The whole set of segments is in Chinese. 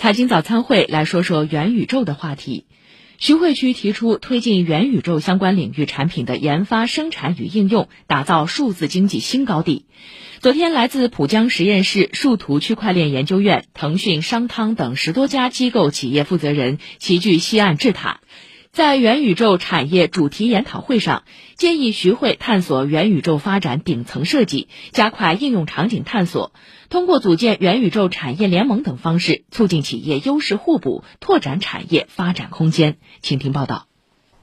财经早餐会来说说元宇宙的话题。徐汇区提出推进元宇宙相关领域产品的研发、生产与应用，打造数字经济新高地。昨天，来自浦江实验室、数图区块链研究院、腾讯、商汤等十多家机构企业负责人齐聚西岸智塔。在元宇宙产业主题研讨会上，建议徐汇探索元宇宙发展顶层设计，加快应用场景探索，通过组建元宇宙产业联盟等方式，促进企业优势互补，拓展产业发展空间。请听报道。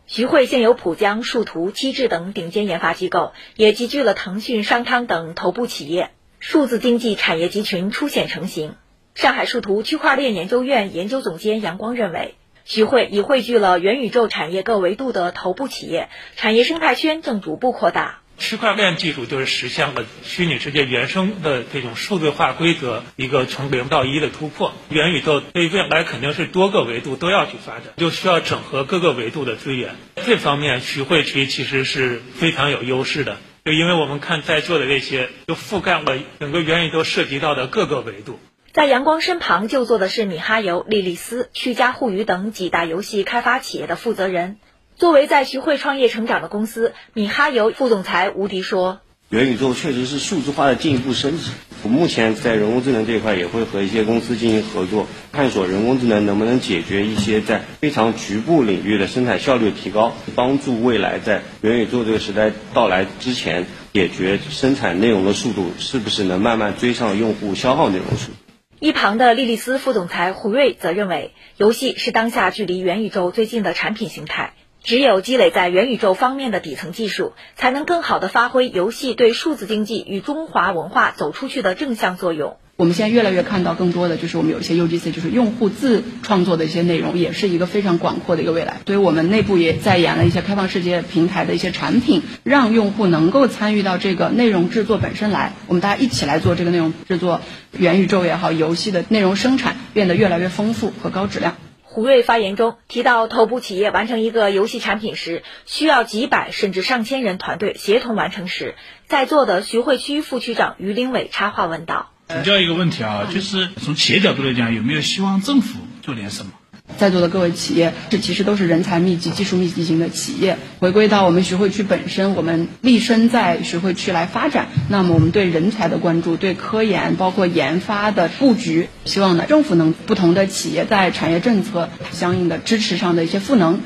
徐汇现有浦江、数图、机智等顶尖研发机构，也集聚了腾讯、商汤等头部企业，数字经济产业集群初显成型。上海数图区块链研究院研究总监杨光认为。徐汇已汇聚了元宇宙产业各维度的头部企业，产业生态圈正逐步扩大。区块链技术就是实现了虚拟世界原生的这种数字化规则一个从零到一的突破。元宇宙对未来肯定是多个维度都要去发展，就需要整合各个维度的资源。这方面，徐汇区其实是非常有优势的，就因为我们看在座的这些，就覆盖了整个元宇宙涉及到的各个维度。在阳光身旁就坐的是米哈游、莉莉丝、趣家互娱等几大游戏开发企业的负责人。作为在徐汇创业成长的公司，米哈游副总裁吴迪说：“元宇宙确实是数字化的进一步升级。我们目前在人工智能这一块也会和一些公司进行合作，探索人工智能能不能解决一些在非常局部领域的生产效率提高，帮助未来在元宇宙这个时代到来之前，解决生产内容的速度是不是能慢慢追上用户消耗内容速度。”一旁的莉莉丝副总裁胡瑞则认为，游戏是当下距离元宇宙最近的产品形态。只有积累在元宇宙方面的底层技术，才能更好地发挥游戏对数字经济与中华文化走出去的正向作用。我们现在越来越看到更多的就是我们有一些 UGC，就是用户自创作的一些内容，也是一个非常广阔的一个未来。所以我们内部也在演了一些开放世界平台的一些产品，让用户能够参与到这个内容制作本身来。我们大家一起来做这个内容制作，元宇宙也好，游戏的内容生产变得越来越丰富和高质量。胡瑞发言中提到，头部企业完成一个游戏产品时，需要几百甚至上千人团队协同完成时，在座的徐汇区副区长于林伟插话问道。请教一个问题啊，就是从企业角度来讲，有没有希望政府做点什么？在座的各位企业，这其实都是人才密集、技术密集型的企业。回归到我们徐汇区本身，我们立身在徐汇区来发展，那么我们对人才的关注、对科研包括研发的布局，希望呢政府能不同的企业在产业政策相应的支持上的一些赋能。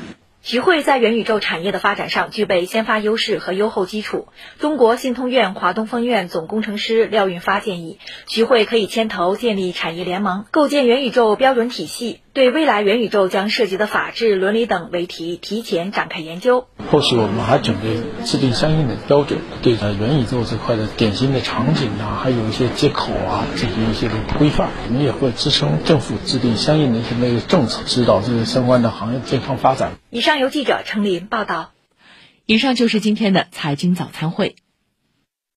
徐汇在元宇宙产业的发展上具备先发优势和优厚基础。中国信通院华东分院总工程师廖运发建议，徐汇可以牵头建立产业联盟，构建元宇宙标准体系。对未来元宇宙将涉及的法治、伦理等为题，提前展开研究。后续我们还准备制定相应的标准，对呃元宇宙这块的典型的场景啊，还有一些接口啊，进行一些的规范。我们也会支撑政府制定相应的一些那个政策，指导这个相关的行业健康发展。以上由记者程林报道。以上就是今天的财经早餐会。